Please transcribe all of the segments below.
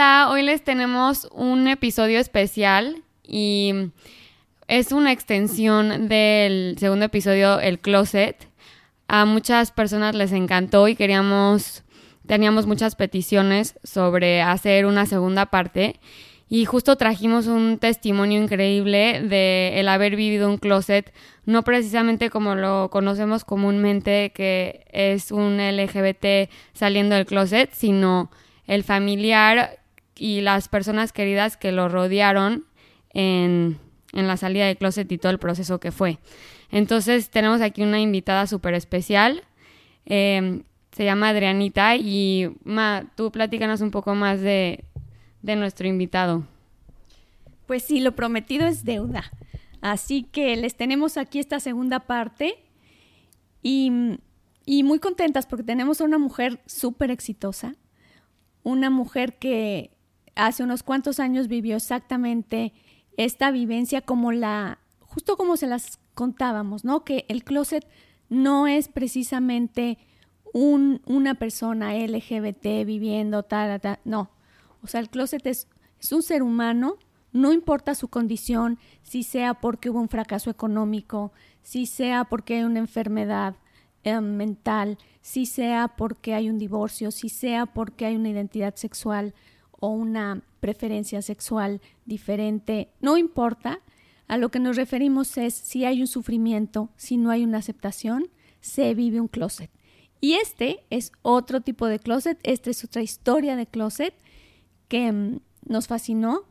Hola, hoy les tenemos un episodio especial y es una extensión del segundo episodio, El Closet. A muchas personas les encantó y queríamos, teníamos muchas peticiones sobre hacer una segunda parte y justo trajimos un testimonio increíble de el haber vivido un closet, no precisamente como lo conocemos comúnmente, que es un LGBT saliendo del closet, sino el familiar y las personas queridas que lo rodearon en, la salida del closet y todo el proceso que fue. Entonces tenemos aquí una invitada súper especial. Em, se llama Adrianita y Ma, tú platícanos un poco más de, de nuestro invitado. Pues sí, lo prometido es deuda. Así que les tenemos aquí esta segunda parte y, muy contentas porque tenemos a una mujer súper exitosa, una mujer que hace unos cuantos años vivió exactamente esta vivencia como la, justo como se las contábamos, ¿no? Que el closet no es precisamente un, una persona LGBT viviendo tal, tal, no. O sea, el closet es, es un ser humano, no importa su condición, si sea porque hubo un fracaso económico, si sea porque hay una enfermedad eh, mental, si sea porque hay un divorcio, si sea porque hay una identidad sexual o una preferencia sexual diferente, no importa. A lo que nos referimos es si hay un sufrimiento, si no hay una aceptación, se vive un closet. Y este es otro tipo de closet, esta es otra historia de closet que mm, nos fascinó.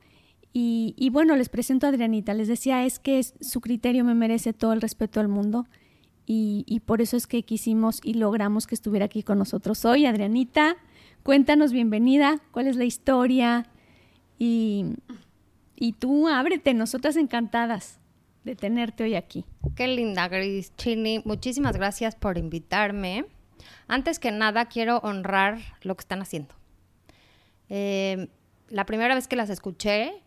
Y, bueno, les presento a Adrianita. Les decía, es que su criterio me merece todo el respeto del mundo. Y, y, por eso es que quisimos y logramos que estuviera aquí con nosotros hoy. Adrianita, cuéntanos, bienvenida, cuál es la historia. Y, y tú ábrete, nosotras encantadas de tenerte hoy aquí. Qué linda, Gris Chini. Muchísimas gracias por invitarme. Antes que nada, quiero honrar lo que están haciendo. Eh, la primera vez que las escuché,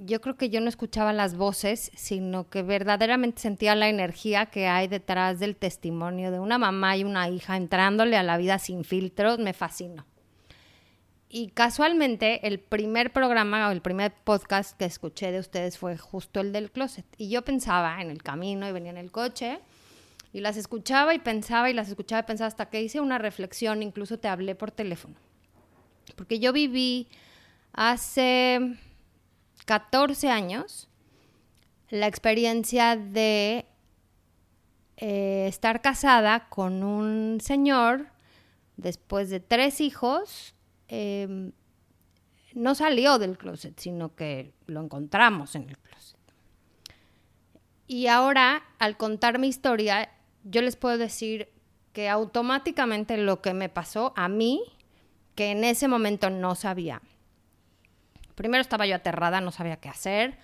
yo creo que yo no escuchaba las voces, sino que verdaderamente sentía la energía que hay detrás del testimonio de una mamá y una hija entrándole a la vida sin filtros, me fascinó. Y casualmente el primer programa o el primer podcast que escuché de ustedes fue justo el del closet. Y yo pensaba en el camino y venía en el coche y las escuchaba y pensaba y las escuchaba y pensaba hasta que hice una reflexión, incluso te hablé por teléfono. Porque yo viví hace 14 años la experiencia de eh, estar casada con un señor después de tres hijos. Em, no salió del closet, sino que lo encontramos en el closet. Y ahora, al contar mi historia, yo les puedo decir que automáticamente lo que me pasó a mí que en ese momento no sabía. Primero estaba yo aterrada, no sabía qué hacer.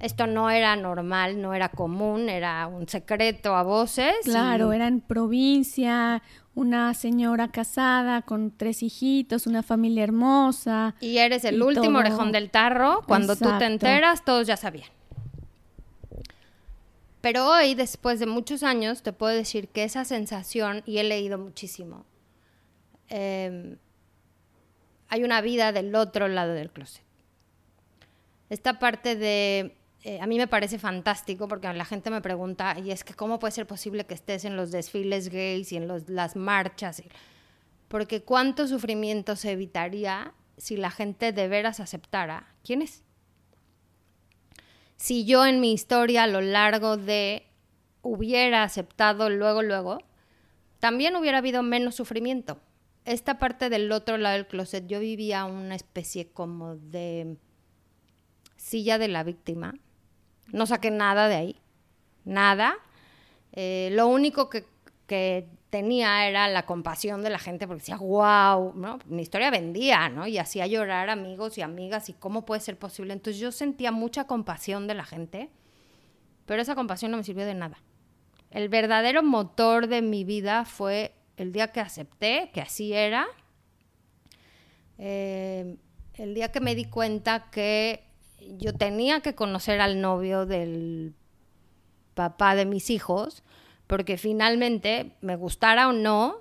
Esto no era normal, no era común, era un secreto a voces. Claro, era en provincia, una señora casada con tres hijitos, una familia hermosa. Y eres el último orejón del tarro. Cuando tú te enteras, todos ya sabían. Pero hoy, después de muchos años, te puedo decir que esa sensación, y he leído muchísimo, eh, hay una vida del otro lado del closet. Esta parte de... Eh, a mí me parece fantástico porque la gente me pregunta, y es que cómo puede ser posible que estés en los desfiles gays y en las marchas, porque cuánto sufrimiento se evitaría si la gente de veras aceptara quién es. Si yo en mi historia a lo largo de hubiera aceptado luego, luego, también hubiera habido menos sufrimiento esta parte del otro lado del closet, yo vivía una especie como de silla de la víctima. No saqué nada de ahí, nada. Eh, lo único que, tenía era la compasión de la gente porque decía, wow, ¿no? mi historia vendía, ¿no? Y hacía llorar amigos y amigas y cómo puede ser posible. Entonces yo sentía mucha compasión de la gente, pero esa compasión no me sirvió de nada. El verdadero motor de mi vida fue el día que acepté que así era, eh, el día que me di cuenta que yo tenía que conocer al novio del papá de mis hijos, porque finalmente, me gustara o no,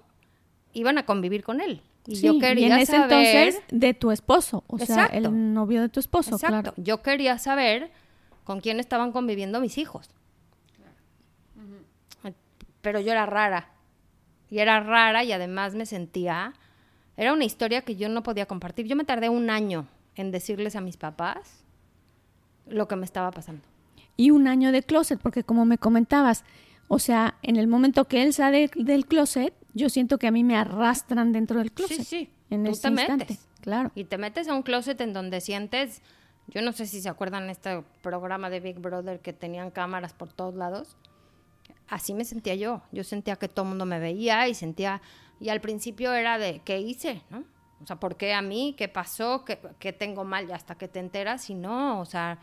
iban a convivir con él. Y Sí, yo quería y en ese saber... entonces de tu esposo, o sea, el novio de tu esposo, Exacto. claro. Yo quería saber con quién estaban conviviendo mis hijos. Pero yo era rara. Y era rara y además me sentía... Era una historia que yo no podía compartir. Yo me tardé un año en decirles a mis papás lo que me estaba pasando. Y un año de closet, porque como me comentabas, o sea, en el momento que él sale del closet, yo siento que a mí me arrastran dentro del closet. Sí, sí. En Tú ese te instante. metes. Claro. Y te metes a un closet en donde sientes... Yo no sé si se acuerdan este programa de Big Brother que tenían cámaras por todos lados. Así me sentía yo. Yo sentía que todo el mundo me veía y sentía... Y al principio era de, ¿qué hice? ¿No? O sea, ¿por qué a mí? ¿Qué pasó? ¿Qué, qué tengo mal? Y hasta que te enteras y no, o sea...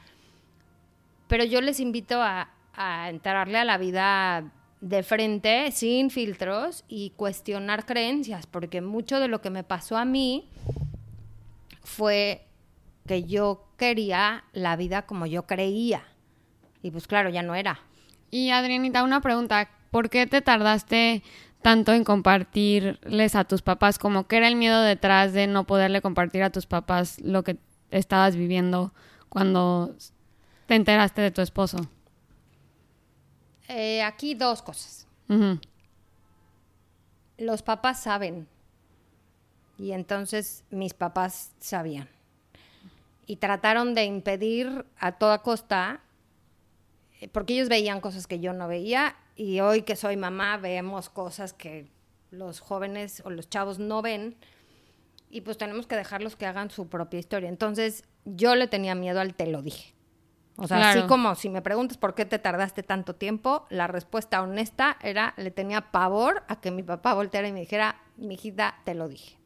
Pero yo les invito a, a entrarle a la vida de frente, sin filtros y cuestionar creencias, porque mucho de lo que me pasó a mí fue que yo quería la vida como yo creía. Y pues claro, ya no era. Y Adrianita, una pregunta, ¿por qué te tardaste tanto en compartirles a tus papás? Como que era el miedo detrás de no poderle compartir a tus papás lo que estabas viviendo cuando te enteraste de tu esposo. Eh, aquí dos cosas. Los papás saben. Y entonces mis papás sabían. Y trataron de impedir a toda costa, eh, porque ellos veían cosas que yo no veía, y hoy que soy mamá vemos cosas que los jóvenes o los chavos no ven, y pues tenemos que dejarlos que hagan su propia historia. Entonces yo le tenía miedo al te lo dije. O sea, Claro. así como si me preguntas por qué te tardaste tanto tiempo, la respuesta honesta era, le tenía pavor a que mi papá volteara y me dijera, mi hijita, te lo dije.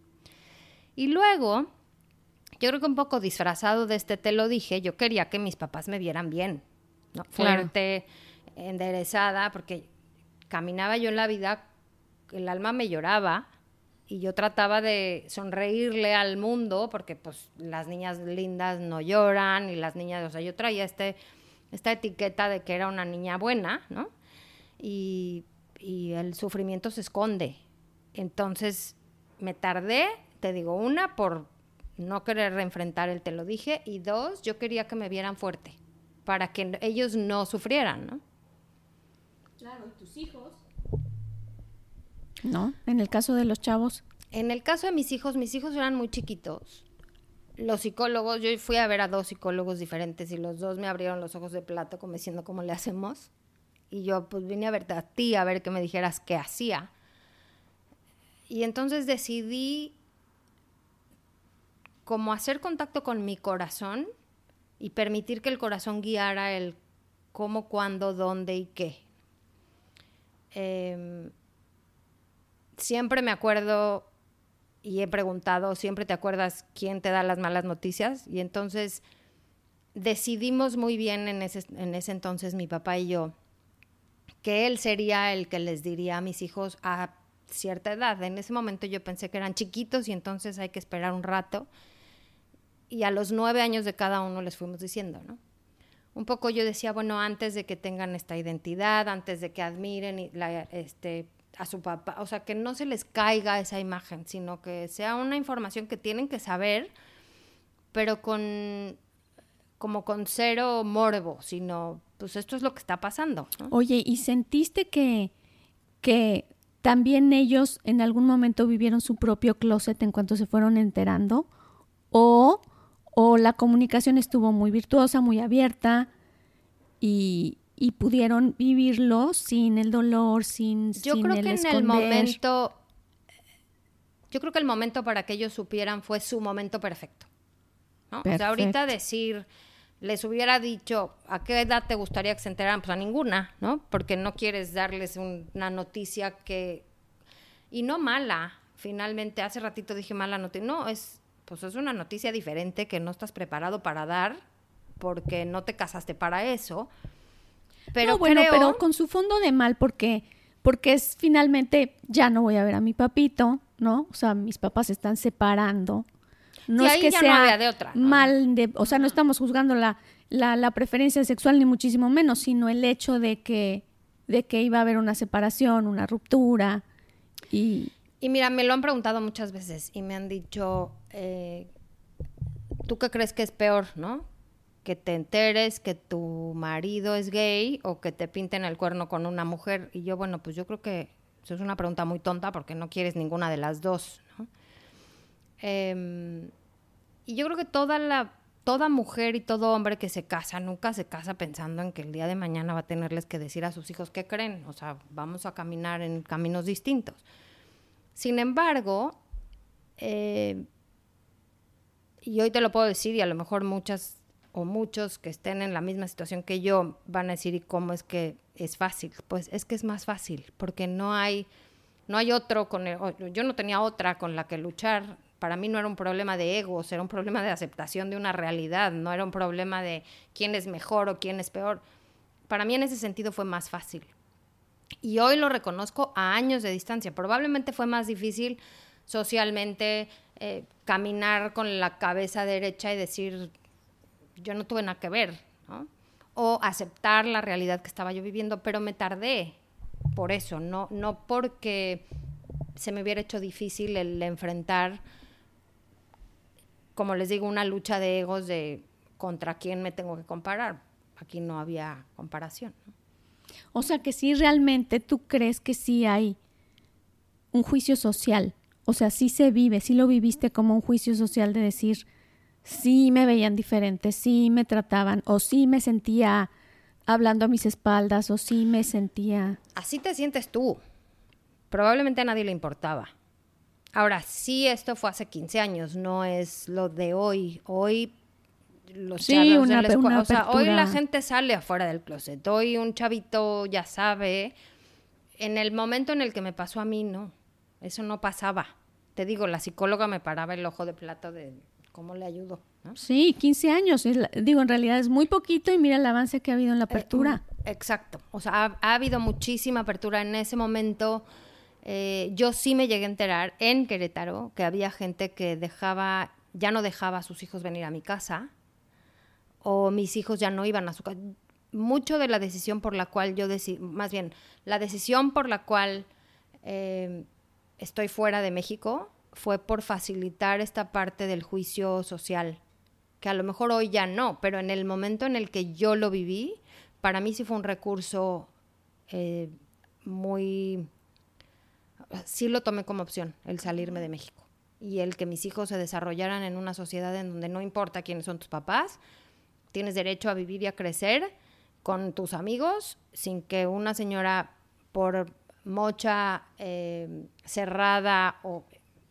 Y luego, yo creo que un poco disfrazado de este te lo dije, yo quería que mis papás me vieran bien, ¿no? Claro. Fuerte, enderezada, porque caminaba yo en la vida, el alma me lloraba y yo trataba de sonreírle al mundo, porque pues las niñas lindas no lloran y las niñas, o sea, yo traía este, esta etiqueta de que era una niña buena, ¿no? Y, y el sufrimiento se esconde. Entonces me tardé, te digo, una por no querer reenfrentar el te lo dije y dos, yo quería que me vieran fuerte para que ellos no sufrieran, ¿no? ¿No? En el caso de los chavos. En el caso de mis hijos, mis hijos eran muy chiquitos. Los psicólogos, yo fui a ver a dos psicólogos diferentes y los dos me abrieron los ojos de plato como diciendo cómo le hacemos. Y yo pues vine a verte a ti a ver que me dijeras qué hacía. Y entonces decidí como hacer contacto con mi corazón y permitir que el corazón guiara el cómo, cuándo, dónde y qué. Em, siempre me acuerdo y he preguntado, siempre te acuerdas quién te da las malas noticias. Y entonces decidimos muy bien en ese, en ese entonces mi papá y yo que él sería el que les diría a mis hijos a cierta edad. En ese momento yo pensé que eran chiquitos y entonces hay que esperar un rato. Y a los nueve años de cada uno les fuimos diciendo, ¿no? Un poco yo decía, bueno, antes de que tengan esta identidad, antes de que admiren y la, este, a su papá, o sea, que no se les caiga esa imagen, sino que sea una información que tienen que saber, pero con como con cero morbo, sino pues esto es lo que está pasando. Oye, ¿y sentiste que, que también ellos en algún momento vivieron su propio closet en cuanto se fueron enterando? ¿O, o la comunicación estuvo muy virtuosa, muy abierta y, y pudieron vivirlo sin el dolor, sin, Yo sin creo el que en el momento, yo creo que el momento para que ellos supieran fue su momento perfecto. ¿no? O sea, ahorita decir, les hubiera dicho, ¿a qué edad te gustaría que se enteraran? Pues a ninguna, ¿no? Porque no quieres darles un- una noticia que, y no mala, finalmente, hace ratito dije mala noticia, no, es, pues es una noticia diferente que no estás preparado para dar porque no te casaste para eso. Pero no, bueno, creo- pero con su fondo de mal, porque, porque es finalmente, ya no voy a ver a mi papito, ¿no? O sea, mis papás se están separando. No Sí, es que no sea había de otra, ¿no? mal, de, o sea, no estamos juzgando la, la, la preferencia sexual ni muchísimo menos, sino el hecho de que, de que iba a haber una separación, una ruptura y, Y mira, me lo han preguntado muchas veces y me han dicho, eh, ¿tú qué crees que es peor, no? Que te enteres que tu marido es gay o que te pinten el cuerno con una mujer. Y yo, bueno, pues yo creo que eso es una pregunta muy tonta porque no quieres ninguna de las dos. Em, y yo creo que toda la toda mujer y todo hombre que se casa nunca se casa pensando en que el día de mañana va a tenerles que decir a sus hijos qué creen, o sea, vamos a caminar en caminos distintos. Sin embargo, eh, y hoy te lo puedo decir y a lo mejor muchas o muchos que estén en la misma situación que yo van a decir y cómo es que es fácil. Pues es que es más fácil porque no hay no hay otro con el, yo no tenía otra con la que luchar. Para mí no era un problema de egos, era un problema de aceptación de una realidad, no era un problema de quién es mejor o quién es peor. Para mí en ese sentido fue más fácil. Y hoy lo reconozco a años de distancia. Probablemente fue más difícil socialmente eh, caminar con la cabeza derecha y decir, yo no tuve nada que ver, ¿no? O aceptar la realidad que estaba yo viviendo, pero me tardé por eso, no, no porque se me hubiera hecho difícil el enfrentar, como les digo, una lucha de egos de contra quién me tengo que comparar. Aquí no había comparación. O sea que sí realmente tú crees que sí hay un juicio social. O sea, sí se vive, sí lo viviste como un juicio social de decir, sí me veían diferente, sí me trataban, o sí me sentía hablando a mis espaldas, o sí me sentía... Así te sientes tú. Probablemente a nadie le importaba. Ahora, sí, esto fue hace 15 años, no es lo de hoy. Hoy los Sí, chavos de la una o sea, hoy la gente sale afuera del closet. Hoy un chavito ya sabe. En el momento en el que me pasó a mí, no. Eso no pasaba. Te digo, la psicóloga me paraba el ojo de plato de cómo le ayudo. ¿no? Sí, 15 años. es la- digo, en realidad es muy poquito y mira el avance que ha habido en la apertura. Eh, exacto. O sea, ha, ha habido muchísima apertura en ese momento. eh, yo sí me llegué a enterar en Querétaro que había gente que dejaba, ya no dejaba a sus hijos venir a mi casa o mis hijos ya no iban a su casa. Mucho de la decisión por la cual yo decidí, más bien, la decisión por la cual eh, estoy fuera de México fue por facilitar esta parte del juicio social, que a lo mejor hoy ya no, pero en el momento en el que yo lo viví, para mí sí fue un recurso eh, muy... Sí lo tomé como opción, el salirme de México. Y el que mis hijos se desarrollaran en una sociedad en donde no importa quiénes son tus papás, tienes derecho a vivir y a crecer con tus amigos sin que una señora por mocha eh, cerrada o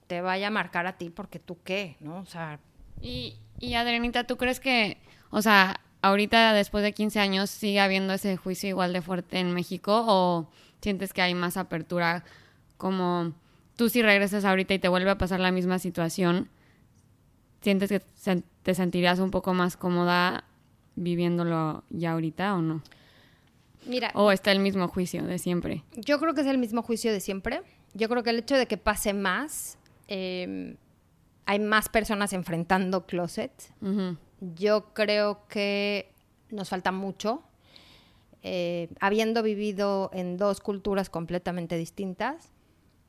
te vaya a marcar a ti porque tú qué, ¿no? O sea, Y, y Adrianita, ¿tú crees que, o sea, ahorita después de 15 años sigue habiendo ese juicio igual de fuerte en México o sientes que hay más apertura como tú si regresas ahorita y te vuelve a pasar la misma situación, sientes que te sentirías un poco más cómoda viviéndolo ya ahorita o no? mira, O está el mismo juicio de siempre. Yo creo que es el mismo juicio de siempre. Yo creo que el hecho de que pase más, eh, hay más personas enfrentando closet. Yo creo que nos falta mucho. Eh, habiendo vivido en dos culturas completamente distintas,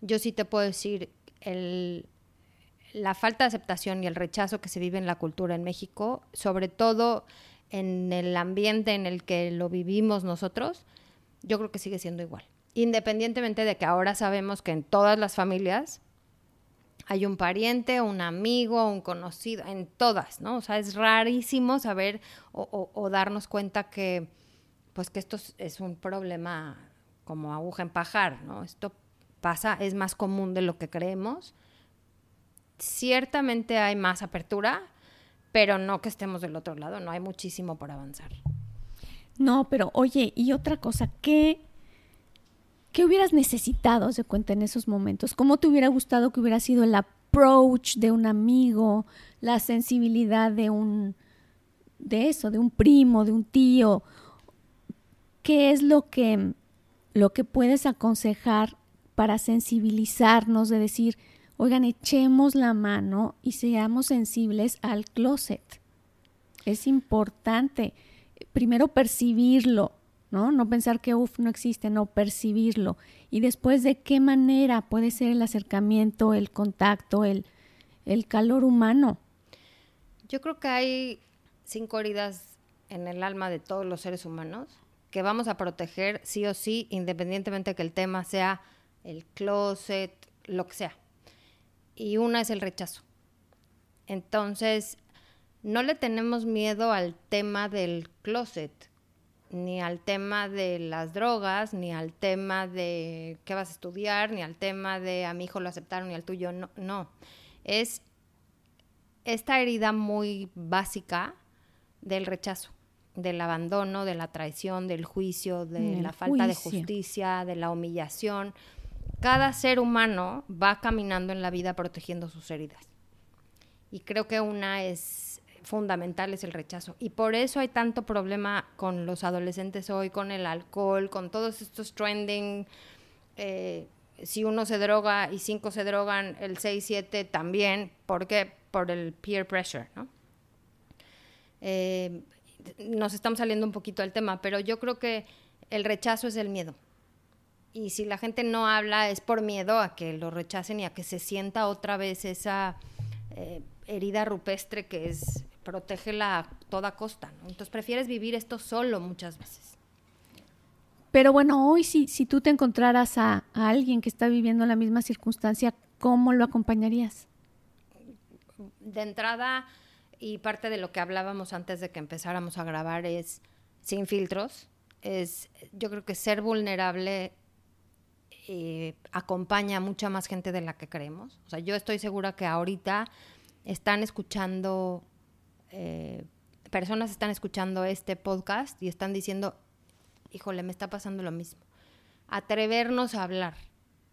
yo sí te puedo decir, el, la falta de aceptación y el rechazo que se vive en la cultura en México, sobre todo en el ambiente en el que lo vivimos nosotros, yo creo que sigue siendo igual. Independientemente de que ahora sabemos que en todas las familias hay un pariente, un amigo, un conocido, en todas, ¿no? O sea, es rarísimo saber o, darnos cuenta que, pues que esto es, es un problema como aguja en pajar, ¿no? Esto pasa, es más común de lo que creemos. Ciertamente hay más apertura, pero no que estemos del otro lado, no hay muchísimo por avanzar. No, pero oye, y otra cosa, ¿qué, ¿qué hubieras necesitado, se cuenta, en esos momentos? ¿Cómo te hubiera gustado que hubiera sido el approach de un amigo, la sensibilidad de un, de eso, de un primo, de un tío? ¿Qué es lo que, lo que puedes aconsejar para sensibilizarnos de decir, oigan, echemos la mano y seamos sensibles al closet? Es importante primero percibirlo ¿no? No pensar que, uff, no existe, no, percibirlo. Y después, ¿de qué manera puede ser el acercamiento, el contacto, el, el calor humano? Yo creo que hay cinco heridas en el alma de todos los seres humanos que vamos a proteger sí o sí, independientemente de que el tema sea el closet, lo que sea. Y una es el rechazo. Entonces, no le tenemos miedo al tema del closet, ni al tema de las drogas, ni al tema de qué vas a estudiar, ni al tema de a mi hijo lo aceptaron, ni al tuyo, no, no. Es esta herida muy básica del rechazo, del abandono, de la traición, del juicio, de la falta de justicia, de la humillación. Cada ser humano va caminando en la vida protegiendo sus heridas. Y creo que una es fundamental es el rechazo. Y por eso hay tanto problema con los adolescentes hoy, con el alcohol, con todos estos trending. Eh, si uno se droga y cinco se drogan, el 6, 7 también. ¿Por qué? Por el peer pressure, ¿no? Eh, nos estamos saliendo un poquito del tema, pero yo creo que el rechazo es el miedo. Y si la gente no habla es por miedo a que lo rechacen y a que se sienta otra vez esa eh, herida rupestre que es protégela a toda costa. Entonces prefieres vivir esto solo muchas veces. Pero bueno, hoy si, si tú te encontraras a, a alguien que está viviendo la misma circunstancia, ¿cómo lo acompañarías? De entrada, y parte de lo que hablábamos antes de que empezáramos a grabar es sin filtros. Es, yo creo que ser vulnerable eh, acompaña a mucha más gente de la que creemos. O sea, yo estoy segura que ahorita están escuchando, eh, personas están escuchando este podcast y están diciendo, híjole, me está pasando lo mismo. Atrevernos a hablar.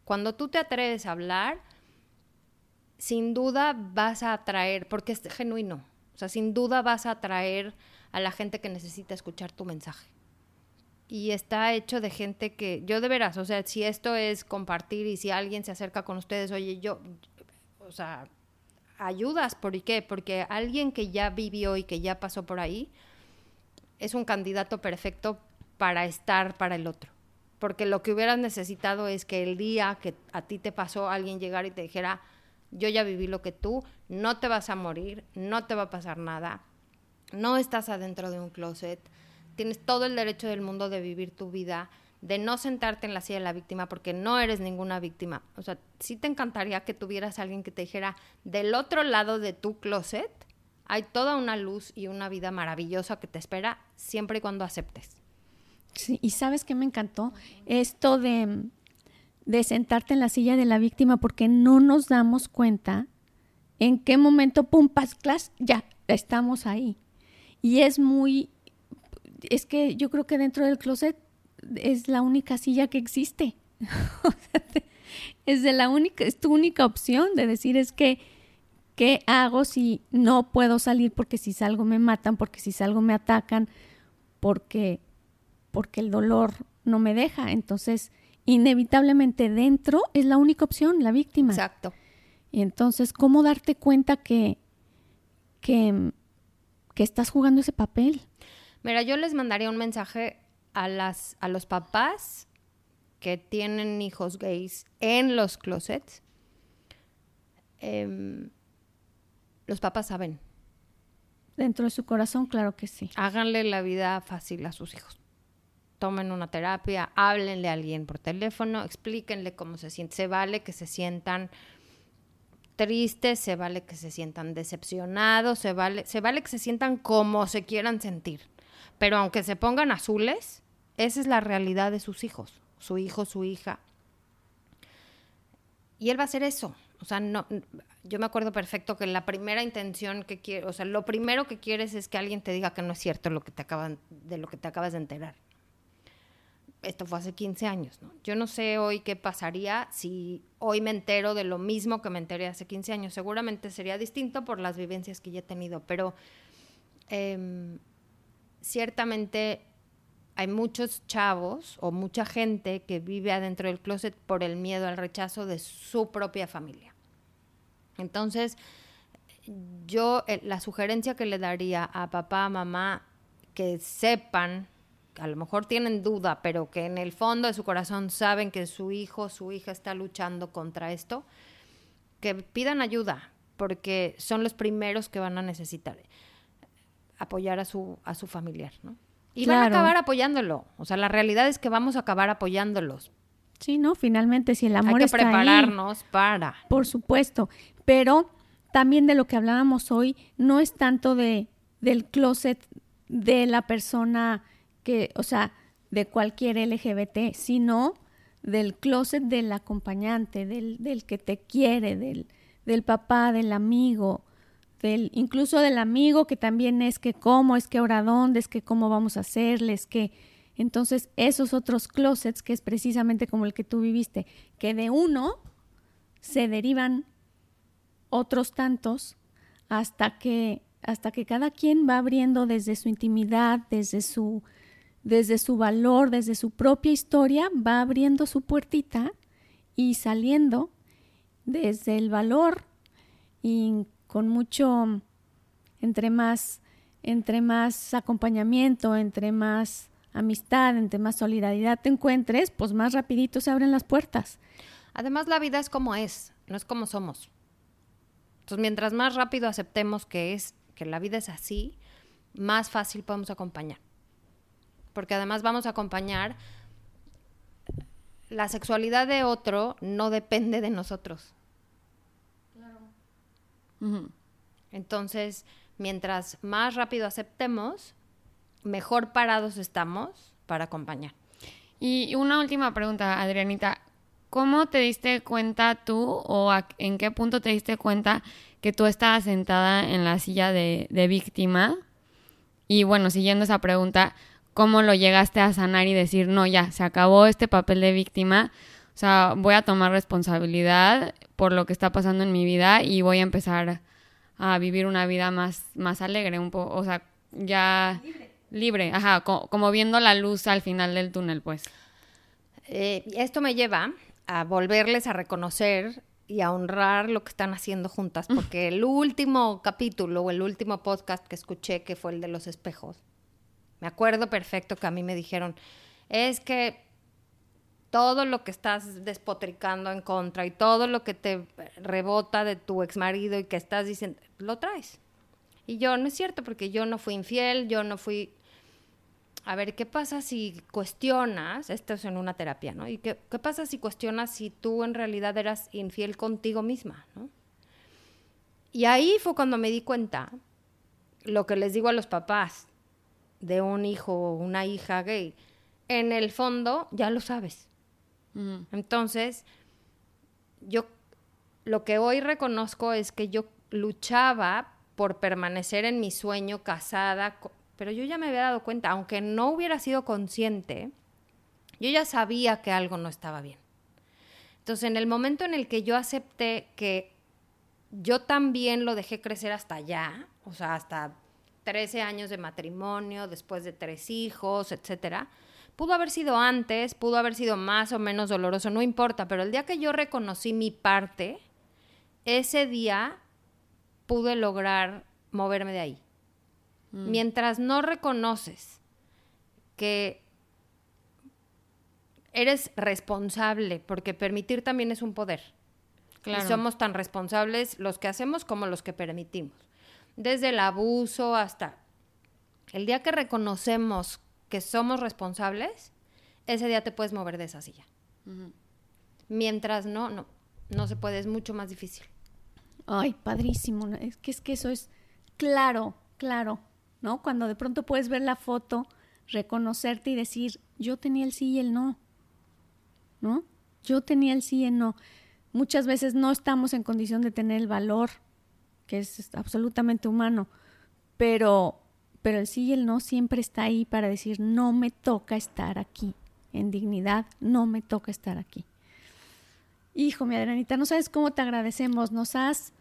Cuando tú te atreves a hablar, sin duda vas a atraer, porque es genuino, o sea, sin duda vas a atraer a la gente que necesita escuchar tu mensaje. Y está hecho de gente que, yo de veras, o sea, si esto es compartir y si alguien se acerca con ustedes, oye, yo, o sea, ayudas, ¿por qué? Porque alguien que ya vivió y que ya pasó por ahí es un candidato perfecto para estar para el otro. Porque lo que hubieras necesitado es que el día que a ti te pasó alguien llegar y te dijera, yo ya viví lo que tú, no te vas a morir, no te va a pasar nada, no estás adentro de un closet, tienes todo el derecho del mundo de vivir tu vida, de no sentarte en la silla de la víctima porque no eres ninguna víctima. O sea, sí te encantaría que tuvieras alguien que te dijera, del otro lado de tu closet hay toda una luz y una vida maravillosa que te espera siempre y cuando aceptes. Sí, y sabes que me encantó esto de de sentarte en la silla de la víctima porque no nos damos cuenta en qué momento, pum, pas, class, ya, estamos ahí. Y es muy, es que yo creo que dentro del closet es la única silla que existe. es de la única, es tu única opción de decir es que, ¿qué hago si no puedo salir? Porque si salgo me matan, porque si salgo me atacan, porque, porque el dolor no me deja. Entonces, inevitablemente dentro es la única opción, la víctima. Exacto. Y entonces, ¿cómo darte cuenta que, que, que estás jugando ese papel? Mira, yo les mandaría un mensaje a, las, a los papás que tienen hijos gays en los closets. Em, los papás saben. Dentro de su corazón, claro que sí. Háganle la vida fácil a sus hijos tomen una terapia, háblenle a alguien por teléfono, explíquenle cómo se siente. Se vale que se sientan tristes, se vale que se sientan decepcionados, se vale, se vale que se sientan como se quieran sentir. Pero aunque se pongan azules, esa es la realidad de sus hijos, su hijo, su hija. Y él va a hacer eso. O sea, no, yo me acuerdo perfecto que la primera intención que quiere, o sea, lo primero que quieres es que alguien te diga que no es cierto lo que te acaban, de lo que te acabas de enterar esto fue hace 15 años, ¿no? Yo no sé hoy qué pasaría si hoy me entero de lo mismo que me enteré hace 15 años. Seguramente sería distinto por las vivencias que ya he tenido, pero em, ciertamente hay muchos chavos o mucha gente que vive adentro del closet por el miedo al rechazo de su propia familia. Entonces, yo eh, la sugerencia que le daría a papá, mamá, que sepan a lo mejor tienen duda, pero que en el fondo de su corazón saben que su hijo, su hija está luchando contra esto, que pidan ayuda, porque son los primeros que van a necesitar apoyar a su, a su familiar, ¿no? Y van a acabar apoyándolo. O sea, la realidad es que vamos a acabar apoyándolos. Sí, ¿no? Finalmente, si el amor Hay que prepararnos para. Por supuesto. Pero también de lo que hablábamos hoy, no es tanto de del closet de la persona que, o sea, de cualquier LGBT, sino del closet del acompañante, del, del que te quiere, del, del papá, del amigo, del, incluso del amigo que también es que cómo, es que ahora dónde, es que cómo vamos a hacerles, que entonces esos otros closets, que es precisamente como el que tú viviste, que de uno se derivan otros tantos hasta que hasta que cada quien va abriendo desde su intimidad, desde su desde su valor, desde su propia historia, va abriendo su puertita y saliendo desde el valor y con mucho, entre más, entre más acompañamiento, entre más amistad, entre más solidaridad te encuentres, pues más rapidito se abren las puertas. Además, la vida es como es, no es como somos. Entonces, mientras más rápido aceptemos que es, que la vida es así, más fácil podemos acompañar. Porque además vamos a acompañar la sexualidad de otro no depende de nosotros. Entonces, mientras más rápido aceptemos, mejor parados estamos para acompañar. Y una última pregunta, Adrianita. ¿Cómo te diste cuenta tú o en qué punto te diste cuenta que tú estabas sentada en la silla de, de víctima? Y bueno, siguiendo esa pregunta, ¿cómo lo llegaste a sanar y decir, no, ya, se acabó este papel de víctima? O sea, voy a tomar responsabilidad por lo que está pasando en mi vida y voy a empezar a vivir una vida más, más alegre, un poco, o sea, ya libre, libre ajá, como, viendo la luz al final del túnel, pues. Eh, esto me lleva a volverles a reconocer y a honrar lo que están haciendo juntas, porque el último capítulo o el último podcast que escuché, que fue el de los espejos, me acuerdo perfecto que a mí me dijeron, es que todo lo que estás despotricando en contra y todo lo que te rebota de tu ex marido y que estás diciendo, lo traes. Y yo, no es cierto, porque yo no fui infiel, yo no fui... A ver, ¿qué pasa si cuestionas, esto es en una terapia, ¿no? ¿Y qué, qué pasa si cuestionas si tú en realidad eras infiel contigo misma, ¿no? Y ahí fue cuando me di cuenta, lo que les digo a los papás de un hijo o una hija gay, en el fondo ya lo sabes. Entonces, yo lo que hoy reconozco es que yo luchaba por permanecer en mi sueño casada, pero yo ya me había dado cuenta, aunque no hubiera sido consciente, yo ya sabía que algo no estaba bien. Entonces, en el momento en el que yo acepté que yo también lo dejé crecer hasta allá, o sea, hasta 13 años de matrimonio, después de tres hijos, etcétera, Pudo haber sido antes, pudo haber sido más o menos doloroso, no importa, pero el día que yo reconocí mi parte, ese día pude lograr moverme de ahí. Mm. Mientras no reconoces que eres responsable, porque permitir también es un poder. Y somos tan responsables los que hacemos como los que permitimos. Desde el abuso hasta el día que reconocemos que somos responsables, ese día te puedes mover de esa silla. Mientras no, no, no se puede, es mucho más difícil. Ay, padrísimo. Es que es que eso es claro, claro, ¿no? Cuando de pronto puedes ver la foto, reconocerte y decir, yo tenía el sí y el no, ¿no? Yo tenía el sí y el no. Muchas veces no estamos en condición de tener el valor, que es absolutamente humano, pero pero el sí y el no siempre está ahí para decir, no me toca estar aquí, en dignidad, no me toca estar aquí. Hijo, mi Adrianita, no sabes cómo te agradecemos, nos has,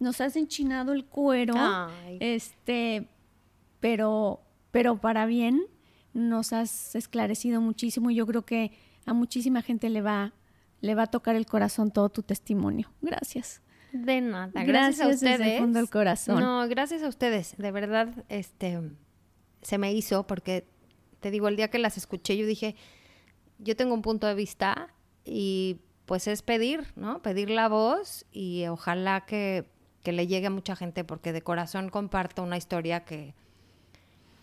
nos has enchinado el cuero, este, pero, pero para bien, nos has esclarecido muchísimo y yo creo que a muchísima gente le va, le va a tocar el corazón todo tu testimonio. Gracias. De nada, gracias, a ustedes. Desde el del corazón. No, gracias a ustedes, de verdad, este, se me hizo porque te digo, el día que las escuché, yo dije, yo tengo un punto de vista y pues es pedir, ¿no? Pedir la voz y ojalá que, que le llegue a mucha gente porque de corazón comparto una historia que,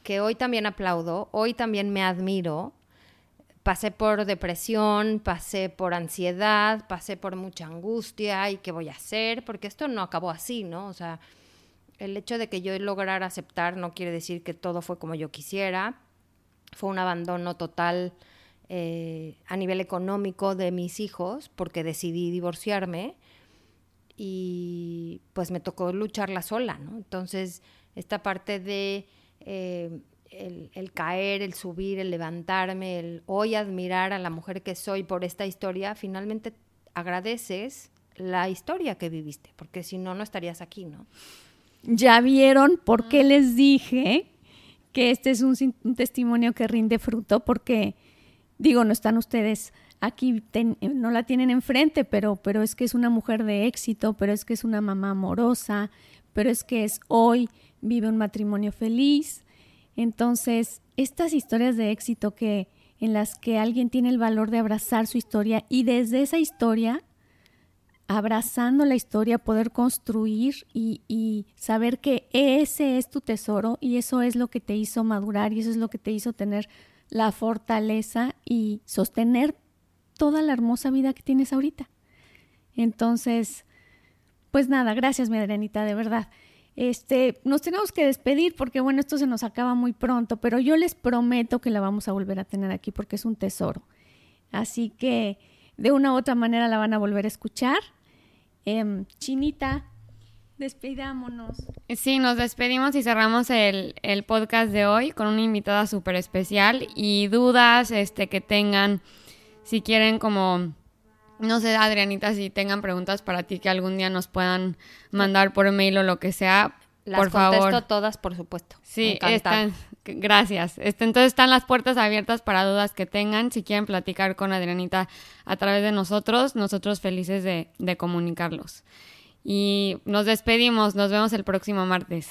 que hoy también aplaudo, hoy también me admiro. Pasé por depresión, pasé por ansiedad, pasé por mucha angustia y qué voy a hacer, porque esto no acabó así, ¿no? O sea, el hecho de que yo lograra aceptar no quiere decir que todo fue como yo quisiera. Fue un abandono total eh, a nivel económico de mis hijos porque decidí divorciarme y pues me tocó lucharla sola, ¿no? Entonces, esta parte de eh, el, caer, el subir, el levantarme, el hoy admirar a la mujer que soy por esta historia, finalmente agradeces la historia que viviste, porque si no, no estarías aquí, ¿no? Ya vieron por qué les dije que este es un, testimonio que rinde fruto, porque digo, no están ustedes aquí, no la tienen enfrente, pero, pero es que es una mujer de éxito, pero es que es una mamá amorosa, pero es que es hoy, vive un matrimonio feliz. Entonces, estas historias de éxito que en las que alguien tiene el valor de abrazar su historia y desde esa historia, abrazando la historia, poder construir y, y, saber que ese es tu tesoro y eso es lo que te hizo madurar y eso es lo que te hizo tener la fortaleza y sostener toda la hermosa vida que tienes ahorita. Entonces, pues nada, gracias, mi Adrianita, de verdad. Este, nos tenemos que despedir porque bueno, esto se nos acaba muy pronto, pero yo les prometo que la vamos a volver a tener aquí porque es un tesoro. Así que de una u otra manera la van a volver a escuchar. Em, Chinita, despidámonos. Sí, nos despedimos y cerramos el, el podcast de hoy con una invitada súper especial y dudas este, que tengan, si quieren como no sé, Adrianita, si tengan preguntas para ti que algún día nos puedan mandar por mail o lo que sea, Las por contesto favor. todas, por supuesto. Sí, están, gracias. Este, entonces están las puertas abiertas para dudas que tengan. Si quieren platicar con Adrianita a través de nosotros, nosotros felices de, de comunicarlos. Y nos despedimos, nos vemos el próximo martes.